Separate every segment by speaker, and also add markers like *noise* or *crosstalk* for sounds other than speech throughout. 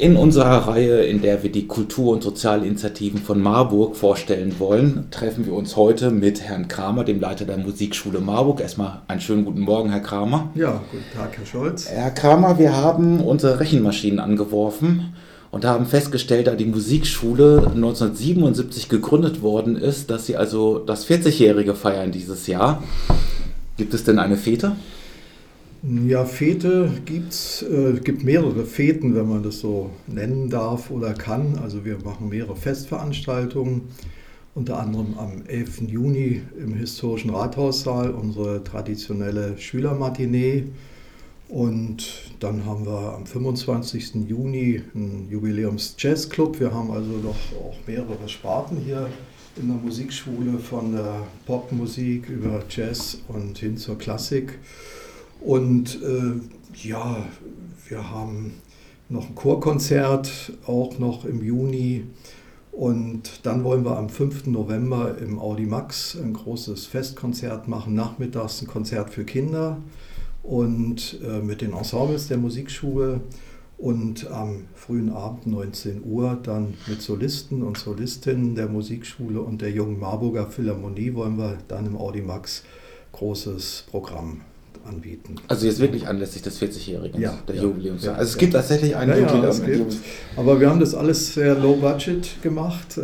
Speaker 1: In unserer Reihe, in der wir die Kultur- und Sozialinitiativen von Marburg vorstellen wollen, treffen wir uns heute mit Herrn Kramer, dem Leiter der Musikschule Marburg. Erstmal einen schönen guten Morgen, Herr Kramer.
Speaker 2: Ja, guten Tag, Herr Scholz.
Speaker 1: Herr Kramer, wir haben unsere Rechenmaschinen angeworfen und haben festgestellt, da die Musikschule 1977 gegründet worden ist, dass sie also das 40-jährige feiern dieses Jahr. Gibt es denn eine Fete?
Speaker 2: Ja, Fete gibt's, äh, gibt mehrere Feten, wenn man das so nennen darf oder kann. Also wir machen mehrere Festveranstaltungen, unter anderem am 11. Juni im historischen Rathaussaal unsere traditionelle Schülermatinee. Und dann haben wir am 25. Juni einen Jubiläums-Jazz-Club. Wir haben also doch auch mehrere Sparten hier in der Musikschule, von der Popmusik über Jazz und hin zur Klassik. Und äh, ja, wir haben noch ein Chorkonzert, auch noch im Juni. Und dann wollen wir am 5. November im Audi Max ein großes Festkonzert machen, nachmittags ein Konzert für Kinder und äh, mit den Ensembles der Musikschule. Und am frühen Abend 19 Uhr dann mit Solisten und Solistinnen der Musikschule und der Jungen Marburger Philharmonie wollen wir dann im Audi Max großes Programm anbieten.
Speaker 1: Also jetzt wirklich anlässlich des 40-Jährigen
Speaker 2: ja,
Speaker 1: der
Speaker 2: ja,
Speaker 1: Jubiläums.
Speaker 2: Ja,
Speaker 1: also es gibt tatsächlich ein
Speaker 2: ja,
Speaker 1: Jubiläum.
Speaker 2: Ja, gibt. Aber wir haben das alles sehr low budget gemacht, äh,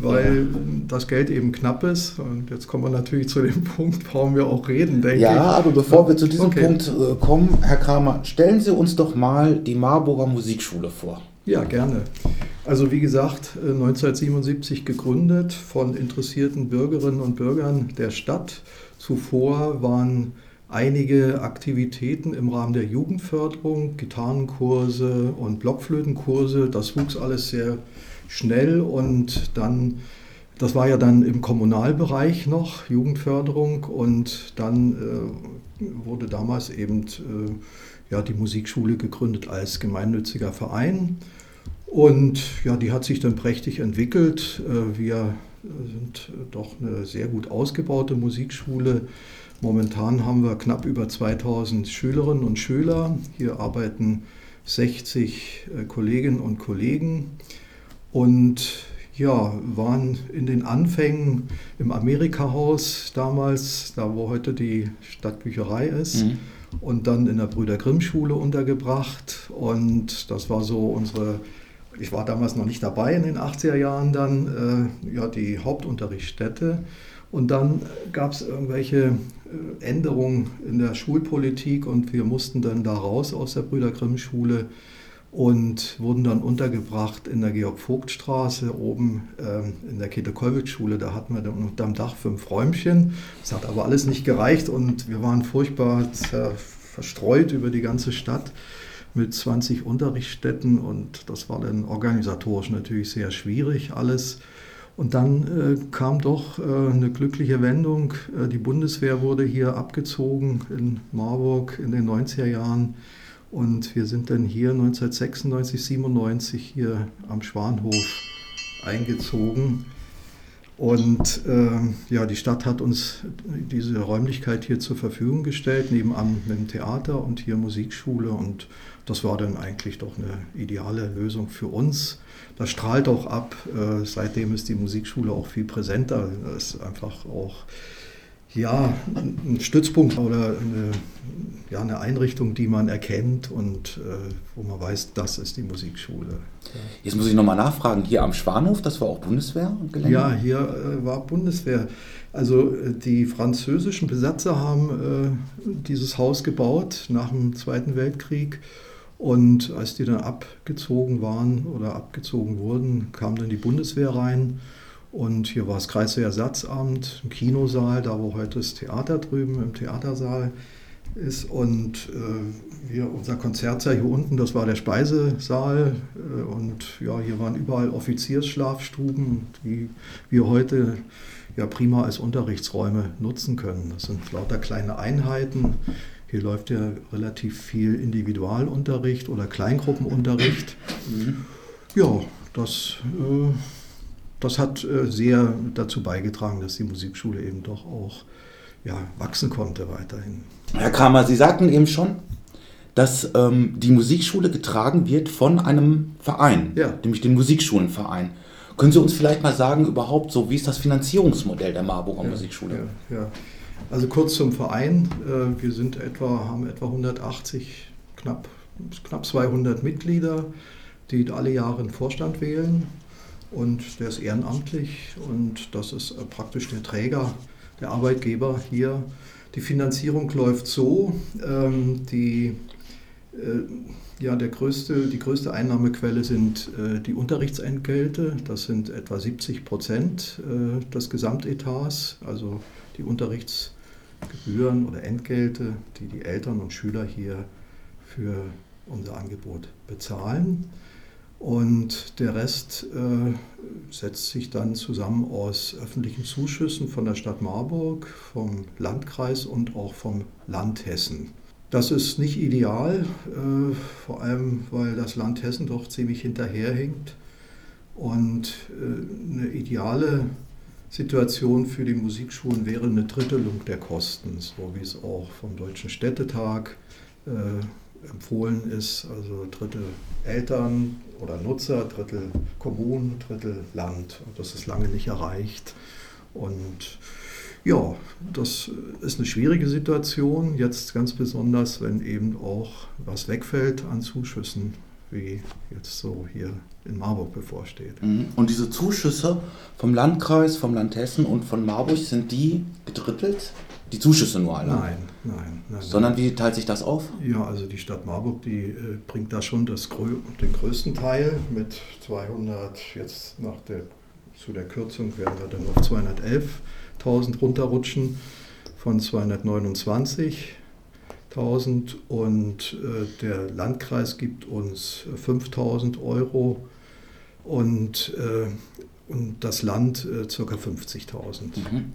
Speaker 2: weil das Geld eben knapp ist. Und jetzt kommen wir natürlich zu dem *laughs* Punkt, warum wir auch reden, denke
Speaker 1: ja,
Speaker 2: ich.
Speaker 1: aber bevor wir zu diesem
Speaker 2: Okay.
Speaker 1: Punkt äh, kommen, Herr Kramer, stellen Sie uns doch mal die Marburger Musikschule vor.
Speaker 2: Ja, gerne. Also wie gesagt, äh, 1977 gegründet von interessierten Bürgerinnen und Bürgern der Stadt. Zuvor waren einige Aktivitäten im Rahmen der Jugendförderung, Gitarrenkurse und Blockflötenkurse. Das wuchs alles sehr schnell und dann, das war ja dann im Kommunalbereich noch, Jugendförderung und dann äh, wurde damals eben äh, ja, die Musikschule gegründet als gemeinnütziger Verein. Und ja, die hat sich dann prächtig entwickelt. Äh, Wir sind doch eine sehr gut ausgebaute Musikschule. Momentan haben wir knapp über 2000 Schülerinnen und Schüler. Hier arbeiten 60 äh, Kolleginnen und Kollegen und ja, waren in den Anfängen im Amerika-Haus damals, da wo heute die Stadtbücherei ist,
Speaker 1: Mhm.
Speaker 2: und dann in der Brüder Grimm Schule untergebracht. Und das war so unsere, ich war damals noch nicht dabei in den 80er Jahren dann, äh, ja, die Hauptunterrichtsstätte. Und dann gab es irgendwelche äh, Änderungen in der Schulpolitik und wir mussten dann da raus aus der Brüder Grimm Schule und wurden dann untergebracht in der Georg-Vogt-Straße oben ähm, in der Käthe-Kollwitz-Schule. Da hatten wir dann unterm Dach fünf Räumchen. Das hat aber alles nicht gereicht und wir waren furchtbar verstreut über die ganze Stadt mit 20 Unterrichtsstätten und das war dann organisatorisch natürlich sehr schwierig alles. Und dann äh, kam doch äh, eine glückliche Wendung. Äh, die Bundeswehr wurde hier abgezogen in Marburg in den 90er Jahren. Und wir sind dann hier 1996, 97 hier am Schwanhof eingezogen. Und äh, ja, die Stadt hat uns diese Räumlichkeit hier zur Verfügung gestellt, nebenan mit dem Theater und hier Musikschule. Und das war dann eigentlich doch eine ideale Lösung für uns. Das strahlt auch ab. Äh, seitdem ist die Musikschule auch viel präsenter. Das ist einfach auch ja, ein Stützpunkt oder eine, ja, eine Einrichtung, die man erkennt und äh, wo man weiß, das ist die Musikschule.
Speaker 1: Jetzt muss ich nochmal nachfragen, hier am Schwanhof, das war auch Bundeswehrgelände?
Speaker 2: Ja, hier äh, war Bundeswehr. Also äh, die französischen Besatzer haben äh, dieses Haus gebaut nach dem Zweiten Weltkrieg. Und als die dann abgezogen waren oder abgezogen wurden, kam dann die Bundeswehr rein. Und hier war das Kreiswehrersatzamt, ein Kinosaal, da wo heute das Theater drüben im Theatersaal ist. Und äh, wir, unser Konzertsaal hier unten, das war der Speisesaal. Äh, und ja, hier waren überall Offiziersschlafstuben, die wir heute ja prima als Unterrichtsräume nutzen können. Das sind lauter kleine Einheiten. Hier läuft ja relativ viel Individualunterricht oder Kleingruppenunterricht. Ja, das, äh, das hat äh, sehr dazu beigetragen, dass die Musikschule eben doch auch ja, wachsen konnte weiterhin.
Speaker 1: Herr Kramer, Sie sagten eben schon, dass ähm, die Musikschule getragen wird von einem Verein,
Speaker 2: Ja.
Speaker 1: nämlich dem Musikschulenverein. Können Sie uns vielleicht mal sagen, überhaupt so, wie ist das Finanzierungsmodell der Marburger Musikschule?
Speaker 2: Ja, ja. Also kurz zum Verein. Äh, Wir sind etwa, haben etwa 180, knapp, knapp 200 Mitglieder, die alle Jahre einen Vorstand wählen. Und der ist ehrenamtlich und das ist äh, praktisch der Träger, der Arbeitgeber hier. Die Finanzierung läuft so, ähm, die, äh, ja, der größte, die größte Einnahmequelle sind äh, die Unterrichtsentgelte. Das sind etwa 70 Prozent äh, des Gesamtetats, also die Unterrichtsgebühren oder Entgelte, die die Eltern und Schüler hier für unser Angebot bezahlen. Und der Rest äh, setzt sich dann zusammen aus öffentlichen Zuschüssen von der Stadt Marburg, vom Landkreis und auch vom Land Hessen. Das ist nicht ideal, äh, vor allem weil das Land Hessen doch ziemlich hinterherhinkt. Und äh, eine ideale Situation für die Musikschulen wäre eine Drittelung der Kosten, so wie es auch vom Deutschen Städtetag äh, empfohlen ist. Also Drittel Eltern oder Nutzer, Drittel Kommunen, Drittel Land. Und das ist lange nicht erreicht. Und ja, das ist eine schwierige Situation, jetzt ganz besonders, wenn eben auch was wegfällt an Zuschüssen, wie jetzt so hier in Marburg bevorsteht.
Speaker 1: Mhm. Und diese Zuschüsse vom Landkreis, vom Land Hessen und von Marburg, sind die gedrittelt? Die Zuschüsse nur alle?
Speaker 2: Nein, nein, nein.
Speaker 1: Sondern wie teilt sich das auf?
Speaker 2: Ja, also die Stadt Marburg, die äh, bringt da schon das, den größten Teil mit 200, jetzt nach der, zu der Kürzung werden wir dann auf 211.000 runterrutschen von 229.000 und äh, der Landkreis gibt uns äh, 5.000 Euro und, äh, und das Land äh, ca. 50.000.
Speaker 1: Mhm.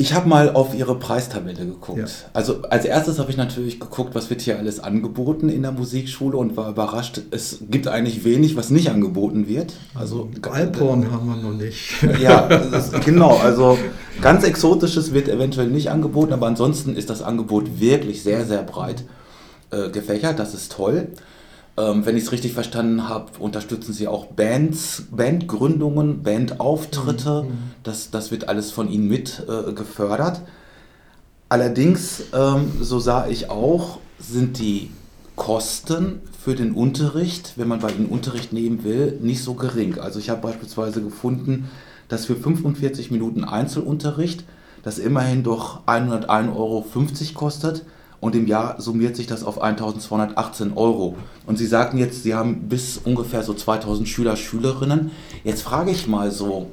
Speaker 1: Ich habe mal auf Ihre Preistabelle geguckt.
Speaker 2: Ja.
Speaker 1: Also als erstes habe ich natürlich geguckt, was wird hier alles angeboten in der Musikschule und war überrascht, es gibt eigentlich wenig, was nicht angeboten wird. Also
Speaker 2: Alphorn haben wir noch nicht. *laughs*
Speaker 1: Ja, ist, genau. Also ganz Exotisches wird eventuell nicht angeboten, aber ansonsten ist das Angebot wirklich sehr, sehr breit äh, gefächert. Das ist toll. Ähm, wenn ich es richtig verstanden habe, unterstützen Sie auch Bands, Bandgründungen, Bandauftritte.
Speaker 2: Mhm.
Speaker 1: Das, das wird alles von Ihnen mit äh, gefördert. Allerdings, ähm, so sah ich auch, sind die Kosten für den Unterricht, wenn man bei Ihnen Unterricht nehmen will, nicht so gering. Also ich habe beispielsweise gefunden, dass für 45 Minuten Einzelunterricht das immerhin doch 101,50 Euro kostet und im Jahr summiert sich das auf 1218 Euro. Und Sie sagten jetzt, Sie haben bis ungefähr so 2000 Schüler, Schülerinnen. Jetzt frage ich mal so,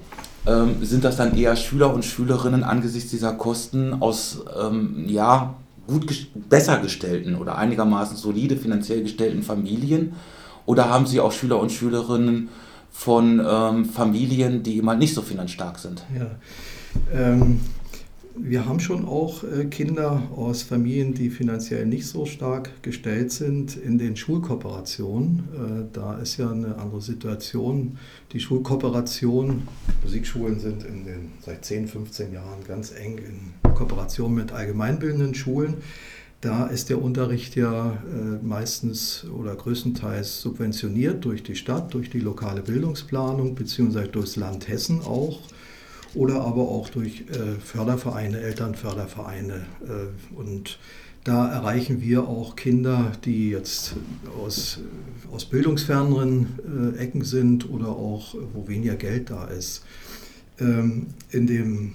Speaker 1: ähm, sind das dann eher Schüler und Schülerinnen angesichts dieser Kosten aus, ähm, ja, gut ges- besser gestellten oder einigermaßen solide finanziell gestellten Familien? Oder haben Sie auch Schüler und Schülerinnen von ähm, Familien, die mal nicht so finanzstark sind?
Speaker 2: Ja. Ähm, wir haben schon auch äh, Kinder aus Familien, die finanziell nicht so stark gestellt sind, in den Schulkooperationen. Äh, da ist ja eine andere Situation. Die Schulkooperation, Musikschulen sind in den, seit 10, 15 Jahren ganz eng in Kooperation mit allgemeinbildenden Schulen. Da ist der Unterricht ja äh, meistens oder größtenteils subventioniert durch die Stadt, durch die lokale Bildungsplanung, beziehungsweise durchs Land Hessen auch oder aber auch durch äh, Fördervereine, Elternfördervereine. Äh, und da erreichen wir auch Kinder, die jetzt aus, aus bildungsferneren äh, Ecken sind oder auch, wo weniger Geld da ist. Ähm, in dem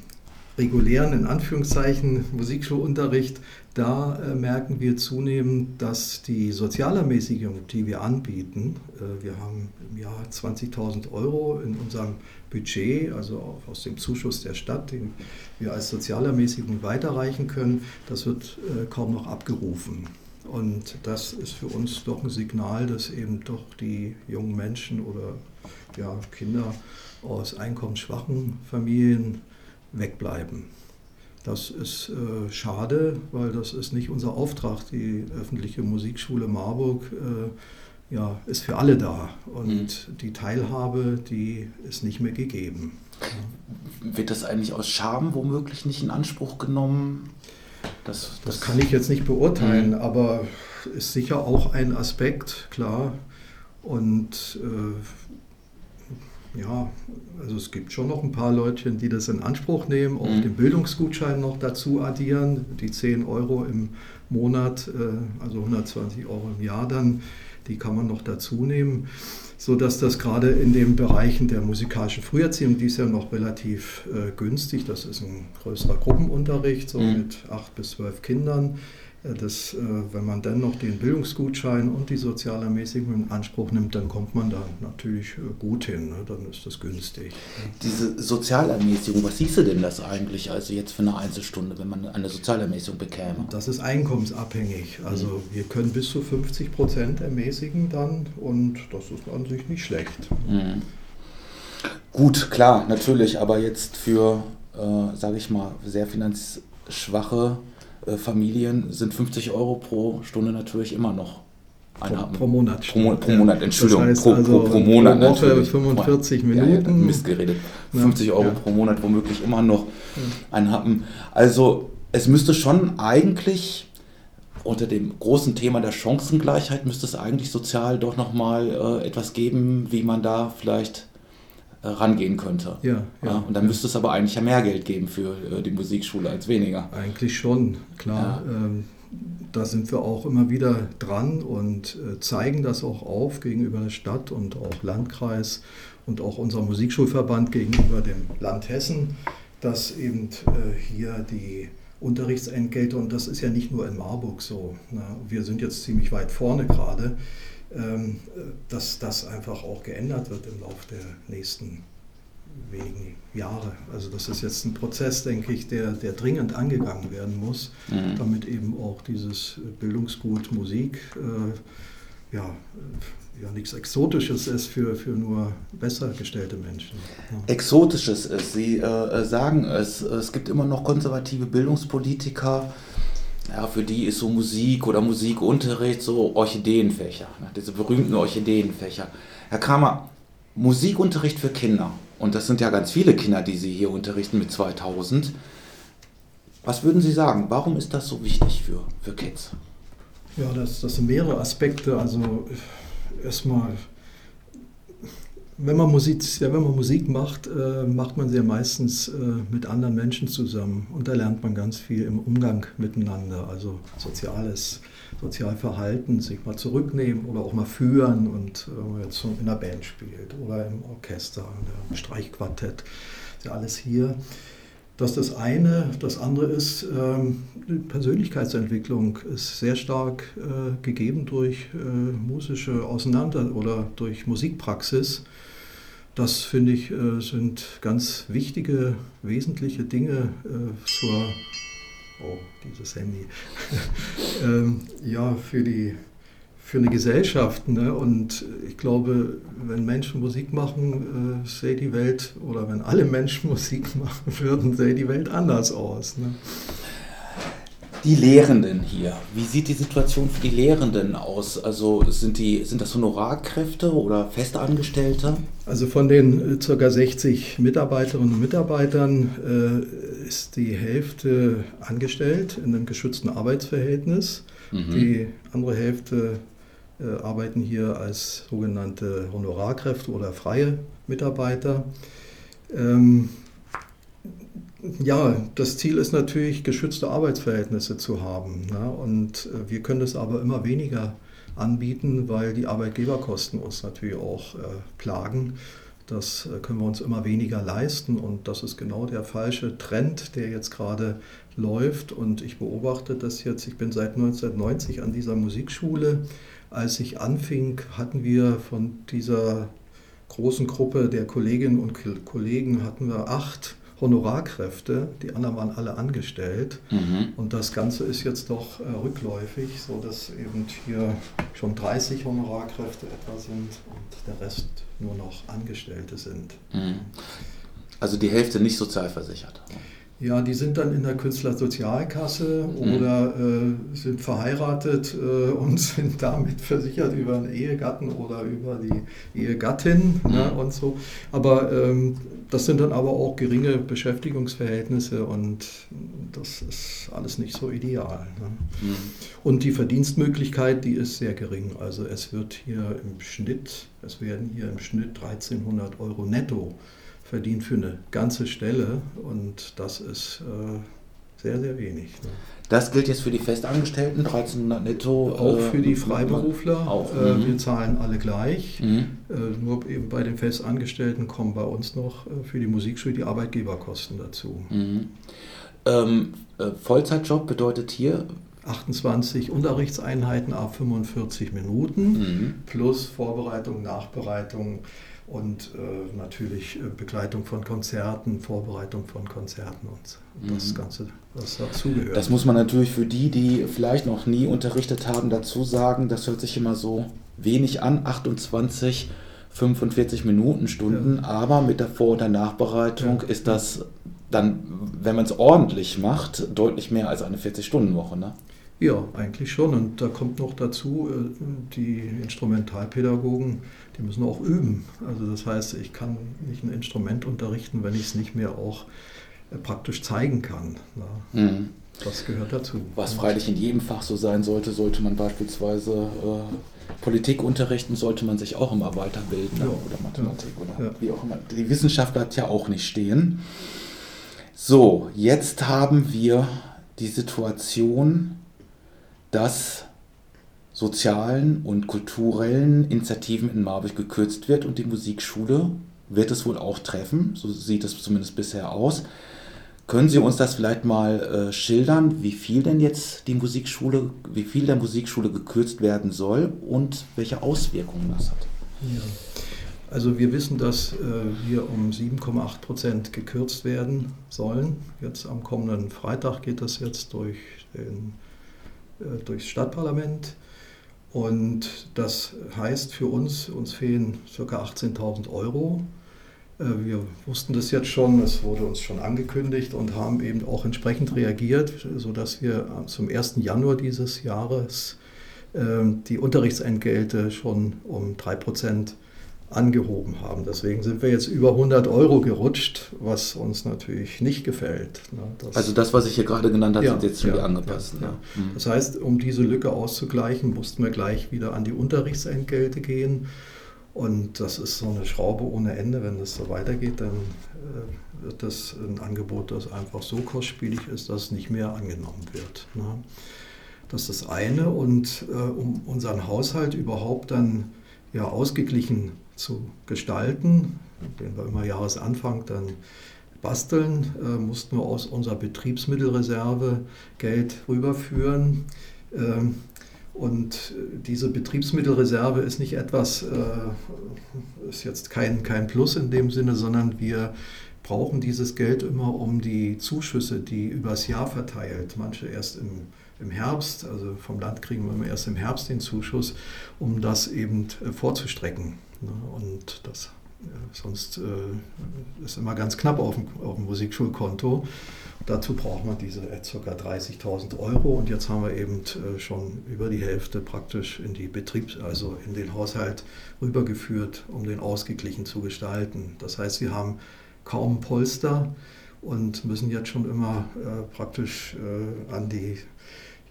Speaker 2: regulären, in Anführungszeichen, Musikschulunterricht, da äh, merken wir zunehmend, dass die Sozialermäßigung, die wir anbieten, äh, wir haben im Jahr 20.000 Euro in unserem Budget, also aus dem Zuschuss der Stadt, den wir als Sozialermäßigung weiterreichen können, das wird äh, kaum noch abgerufen. Und das ist für uns doch ein Signal, dass eben doch die jungen Menschen oder ja, Kinder aus einkommensschwachen Familien wegbleiben. Das ist äh, schade, weil das ist nicht unser Auftrag. Die öffentliche Musikschule Marburg äh, ja, ist für alle da und
Speaker 1: Mhm.
Speaker 2: die Teilhabe, die ist nicht mehr gegeben.
Speaker 1: Wird das eigentlich aus Scham womöglich nicht in Anspruch genommen?
Speaker 2: Das, das, das kann ich jetzt nicht beurteilen, mhm. aber ist sicher auch ein Aspekt, klar. Und äh, ja, also es gibt schon noch ein paar Leutchen, die das in Anspruch nehmen, auch mhm. den Bildungsgutschein noch dazu addieren, die 10 Euro im Monat, äh, also 120 Euro im Jahr dann, die kann man noch dazu nehmen, sodass das gerade in den Bereichen der musikalischen Früherziehung, die ist ja noch relativ äh, günstig, das ist ein größerer Gruppenunterricht, so mhm. mit acht bis zwölf Kindern, das, äh, wenn man dann noch den Bildungsgutschein und die Sozialermäßigung in Anspruch nimmt, dann kommt man da natürlich äh, gut hin, ne? dann ist das günstig.
Speaker 1: Diese Sozialermäßigung, was hieße denn das eigentlich, also jetzt für eine Einzelstunde, wenn man eine Sozialermäßigung bekäme?
Speaker 2: Das ist einkommensabhängig. Also mhm. wir können bis zu 50 Prozent ermäßigen dann und das ist an sich nicht schlecht. Mhm.
Speaker 1: Gut, klar, natürlich, aber jetzt für, äh, sage ich mal, sehr finanzschwache äh, Familien sind 50 Euro pro Stunde natürlich immer noch
Speaker 2: Einhaben. Pro, Monat.
Speaker 1: Pro, pro Monat, Entschuldigung,
Speaker 2: das heißt pro, also pro, Monat.
Speaker 1: Pro
Speaker 2: Woche natürlich. 45 Minuten. Ja, ja,
Speaker 1: Mist geredet. 50 ja. Euro pro Monat womöglich immer noch einhaben. Also es müsste schon eigentlich unter dem großen Thema der Chancengleichheit müsste es eigentlich sozial doch nochmal äh, etwas geben, wie man da vielleicht rangehen könnte. Ja, ja, ja, und dann müsste es aber eigentlich ja mehr Geld geben für äh, die Musikschule als weniger.
Speaker 2: Eigentlich schon, klar. Ja. Ähm, da sind wir auch immer wieder dran und äh, zeigen das auch auf gegenüber der Stadt und auch Landkreis und auch unser Musikschulverband gegenüber dem Land Hessen, dass eben hier die Unterrichtsentgelte, und das ist ja nicht nur in Marburg so, ne? wir sind jetzt ziemlich weit vorne gerade, ähm, dass das einfach auch geändert wird im Laufe der nächsten wenigen Jahre. Also das ist jetzt ein Prozess, denke ich, der, der dringend angegangen werden muss, mhm. damit eben auch dieses Bildungsgut Musik äh, ja, ja nichts Exotisches ist für, für nur besser gestellte Menschen.
Speaker 1: Ja. Exotisches ist, Sie äh, sagen es, es gibt immer noch konservative Bildungspolitiker, ja, für die ist so Musik oder Musikunterricht so Orchideenfächer, ne, diese berühmten Orchideenfächer. Herr Kramer, Musikunterricht für Kinder, und das sind ja ganz viele Kinder, die Sie hier unterrichten mit 2000. Was würden Sie sagen, warum ist das so wichtig für, für Kids?
Speaker 2: Ja, das, das sind mehrere Aspekte. Also erstmal wenn man Musik, ja, wenn man Musik macht, äh, macht man sie ja meistens äh, mit anderen Menschen zusammen. Und da lernt man ganz viel im Umgang miteinander, also soziales, Sozialverhalten, sich mal zurücknehmen oder auch mal führen und äh, jetzt in einer Band spielt oder im Orchester, im Streichquartett, ist ja alles hier. Das ist das eine. Das andere ist, ähm, die Persönlichkeitsentwicklung ist sehr stark äh, gegeben durch äh, musische Auseinander- oder durch Musikpraxis. Das finde ich äh, sind ganz wichtige, wesentliche Dinge zur, oh, dieses Handy, *laughs* ähm, ja, für die für eine Gesellschaft. Ne? Und ich glaube, wenn Menschen Musik machen, äh, sähe die Welt, oder wenn alle Menschen *laughs* Musik machen würden, sähe die Welt anders aus. Ne?
Speaker 1: Die Lehrenden hier, wie sieht die Situation für die Lehrenden aus? Also sind, die, sind das Honorarkräfte oder Festangestellte?
Speaker 2: Also von den äh, ca. 60 Mitarbeiterinnen und Mitarbeitern äh, ist die Hälfte angestellt in einem geschützten Arbeitsverhältnis. Mhm. Die andere Hälfte arbeiten hier als sogenannte Honorarkräfte oder freie Mitarbeiter. Ähm, ja, das Ziel ist natürlich, geschützte Arbeitsverhältnisse zu haben. Ne? Und äh, wir können das aber immer weniger anbieten, weil die Arbeitgeberkosten uns natürlich auch äh, plagen. Das äh, können wir uns immer weniger leisten und das ist genau der falsche Trend, der jetzt gerade läuft. Und ich beobachte das jetzt, ich bin seit 1990 an dieser Musikschule. Als ich anfing, hatten wir von dieser großen Gruppe der Kolleginnen und Kollegen hatten wir acht Honorarkräfte, die anderen waren alle angestellt. Mhm. Und das Ganze ist jetzt doch äh, rückläufig, sodass eben hier schon 30 Honorarkräfte etwa sind und der Rest nur noch Angestellte sind. Mhm.
Speaker 1: Also die Hälfte nicht sozialversichert.
Speaker 2: Ja, die sind dann in der Künstlersozialkasse mhm. oder äh, sind verheiratet äh, und *laughs* sind damit versichert über einen Ehegatten oder über die Ehegattin mhm. ne, und so. Aber ähm, das sind dann aber auch geringe Beschäftigungsverhältnisse und das ist alles nicht so ideal. Ne? Mhm. Und die Verdienstmöglichkeit, die ist sehr gering. Also es wird hier im Schnitt, es werden hier im Schnitt 1300 Euro netto verdient für eine ganze Stelle und das ist äh, sehr, sehr wenig. Ne?
Speaker 1: Das gilt jetzt für die Festangestellten, 1300 netto.
Speaker 2: Auch äh, für die Freiberufler. Auch. Äh, mhm. Wir zahlen alle gleich. Mhm. Äh, nur eben bei den Festangestellten kommen bei uns noch äh, für die Musikschule die Arbeitgeberkosten dazu.
Speaker 1: Mhm. Ähm, äh, Vollzeitjob bedeutet hier
Speaker 2: 28 Unterrichtseinheiten auf 45 Minuten mhm. plus Vorbereitung, Nachbereitung und äh, natürlich äh, Begleitung von Konzerten, Vorbereitung von Konzerten und das mhm. Ganze, was dazugehört.
Speaker 1: Das muss man natürlich für die, die vielleicht noch nie unterrichtet haben, dazu sagen. Das hört sich immer so wenig an, 28, 45 Minuten Stunden, ja. aber mit der Vor- und der Nachbereitung ja. ist das dann, wenn man es ordentlich macht, deutlich mehr als eine 40-Stunden-Woche. Ne?
Speaker 2: Ja, eigentlich schon. Und da kommt noch dazu, äh, die Instrumentalpädagogen, die müssen auch üben. Also das heißt, ich kann nicht ein Instrument unterrichten, wenn ich es nicht mehr auch äh, praktisch zeigen kann. Mhm. Das gehört dazu.
Speaker 1: Was freilich in jedem Fach so sein sollte, sollte man beispielsweise äh, Politik unterrichten, sollte man sich auch immer weiterbilden ne? ja. oder Mathematik ja. oder ja. wie auch immer. Die Wissenschaft bleibt ja auch nicht stehen. So, jetzt haben wir die Situation, dass sozialen und kulturellen Initiativen in Marburg gekürzt wird und die Musikschule wird es wohl auch treffen, so sieht es zumindest bisher aus. Können Sie uns das vielleicht mal äh, schildern, wie viel denn jetzt die Musikschule, wie viel der Musikschule gekürzt werden soll und welche Auswirkungen das hat?
Speaker 2: Ja. Also wir wissen, dass äh, wir um 7,8 Prozent gekürzt werden sollen. Jetzt am kommenden Freitag geht das jetzt durch den durchs Stadtparlament. Und das heißt für uns, uns fehlen ca. 18.000 Euro. Äh, wir wussten das jetzt schon, es wurde uns schon angekündigt und haben eben auch entsprechend reagiert, sodass wir zum 1. Januar dieses Jahres die Unterrichtsentgelte schon um 3 Prozent angehoben haben. Deswegen sind wir jetzt über 100 Euro gerutscht, was uns natürlich nicht gefällt.
Speaker 1: Ne? Das also das, was ich hier gerade genannt habe, ja, sind jetzt schon ja, angepasst. Ja,
Speaker 2: ja. Mhm. Das heißt, um diese Lücke auszugleichen, mussten wir gleich wieder an die Unterrichtsentgelte gehen. Und das ist so eine Schraube ohne Ende. Wenn das so weitergeht, dann äh, wird das ein Angebot, das einfach so kostspielig ist, dass es nicht mehr angenommen wird. Ne? Das ist das eine. Und äh, um unseren Haushalt überhaupt dann ja, ausgeglichen zu gestalten, den wir immer Jahresanfang dann basteln, äh, mussten wir aus unserer Betriebsmittelreserve Geld rüberführen. Ähm, und diese Betriebsmittelreserve ist nicht etwas, äh, ist jetzt kein, kein Plus in dem Sinne, sondern wir brauchen dieses Geld immer, um die Zuschüsse, die übers Jahr verteilt, manche erst im, im Herbst, also vom Land kriegen wir immer erst im Herbst den Zuschuss, um das eben äh, vorzustrecken. Ne? Und das sonst äh, ist immer ganz knapp auf dem, auf dem Musikschulkonto. Dazu braucht man diese äh, ca. 30.000 Euro und jetzt haben wir eben äh, schon über die Hälfte praktisch in die Betriebs-, also in den Haushalt rübergeführt, um den ausgeglichen zu gestalten. Das heißt, wir haben kaum Polster und müssen jetzt schon immer äh, praktisch äh, an die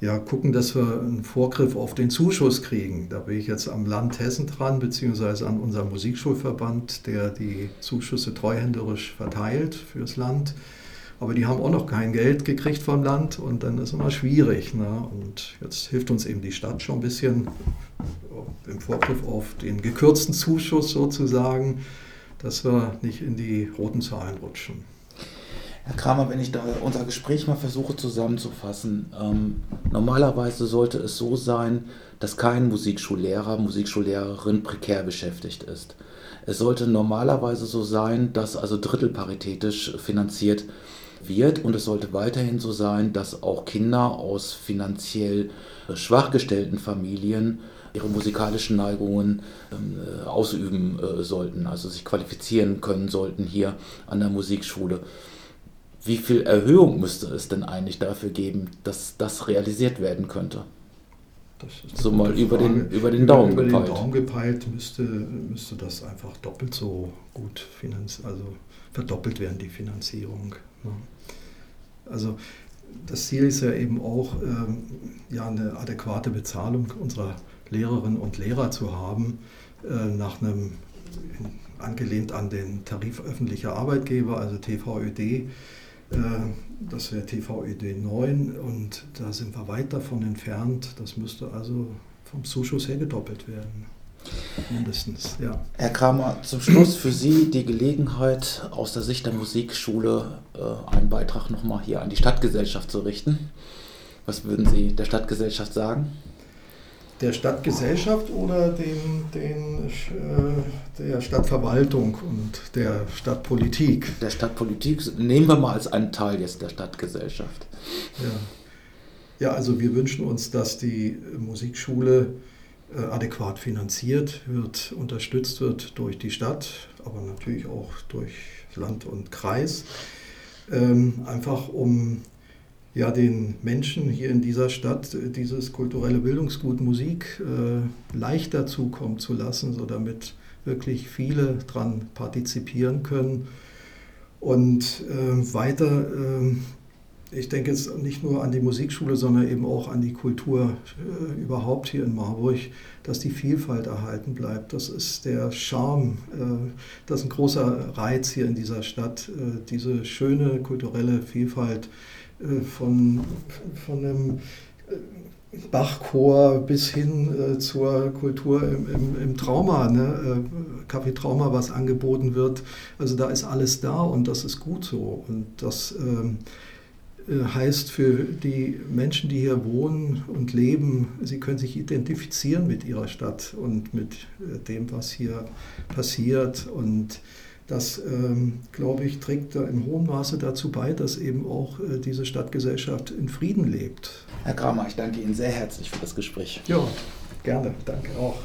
Speaker 2: ja, gucken, dass wir einen Vorgriff auf den Zuschuss kriegen. Da bin ich jetzt am Land Hessen dran, beziehungsweise an unserem Musikschulverband, der die Zuschüsse treuhänderisch verteilt fürs Land. Aber die haben auch noch kein Geld gekriegt vom Land und dann ist immer schwierig. Ne? Und jetzt hilft uns eben die Stadt schon ein bisschen im Vorgriff auf den gekürzten Zuschuss sozusagen, dass wir nicht in die roten Zahlen rutschen.
Speaker 1: Herr Kramer, wenn ich unser Gespräch mal versuche zusammenzufassen, ähm, normalerweise sollte es so sein, dass kein Musikschullehrer, Musikschullehrerin prekär beschäftigt ist. Es sollte normalerweise so sein, dass also drittelparitätisch finanziert wird und es sollte weiterhin so sein, dass auch Kinder aus finanziell schwach gestellten Familien ihre musikalischen Neigungen ähm, äh, ausüben äh, sollten, also sich qualifizieren können sollten hier an der Musikschule. Wie viel Erhöhung müsste es denn eigentlich dafür geben, dass das realisiert werden könnte?
Speaker 2: so mal über den, über den Daumen über, über gepeilt. den Daumen
Speaker 1: gepeilt
Speaker 2: müsste, müsste das einfach doppelt so gut finanziert, also verdoppelt werden, die Finanzierung. Ne? Also das Ziel ist ja eben auch, ähm, ja, eine adäquate Bezahlung unserer Lehrerinnen und Lehrer zu haben, äh, nach einem, angelehnt an den Tarif öffentlicher Arbeitgeber, also TVÖD. Äh, das wäre TVÖD 9 und da sind wir weit davon entfernt. Das müsste also vom Zuschuss her gedoppelt werden.
Speaker 1: Mindestens, ja. Herr Kramer, zum Schluss für Sie die Gelegenheit, aus der Sicht der Musikschule äh, einen Beitrag nochmal hier an die Stadtgesellschaft zu richten. Was würden Sie der Stadtgesellschaft sagen?
Speaker 2: Der Stadtgesellschaft oder den, den, äh, der Stadtverwaltung und der Stadtpolitik?
Speaker 1: Der Stadtpolitik nehmen wir mal als einen Teil jetzt der Stadtgesellschaft.
Speaker 2: Ja, ja also wir wünschen uns, dass die Musikschule äh, adäquat finanziert wird, unterstützt wird durch die Stadt, aber natürlich auch durch Land und Kreis. Ähm, einfach um ja, den Menschen hier in dieser Stadt äh, dieses kulturelle Bildungsgut Musik äh, leichter zukommen zu lassen, so damit wirklich viele daran partizipieren können. Und äh, weiter äh, ich denke jetzt nicht nur an die Musikschule, sondern eben auch an die Kultur äh, überhaupt hier in Marburg, dass die Vielfalt erhalten bleibt. Das ist der Charme, äh, das ist ein großer Reiz hier in dieser Stadt, äh, diese schöne kulturelle Vielfalt von, von einem äh, Bachchor bis hin äh, zur Kultur im, im, im Trauma, ne? Café Trauma, was angeboten wird. Also da ist alles da und das ist gut so. Und das ähm, äh, heißt für die Menschen, die hier wohnen und leben, sie können sich identifizieren mit ihrer Stadt und mit äh, dem, was hier passiert. Und das, ähm, glaube ich, trägt da im hohen Maße dazu bei, dass eben auch äh, diese Stadtgesellschaft in Frieden lebt.
Speaker 1: Herr Kramer, ich danke Ihnen sehr herzlich für das Gespräch.
Speaker 2: Ja, gerne. Danke auch.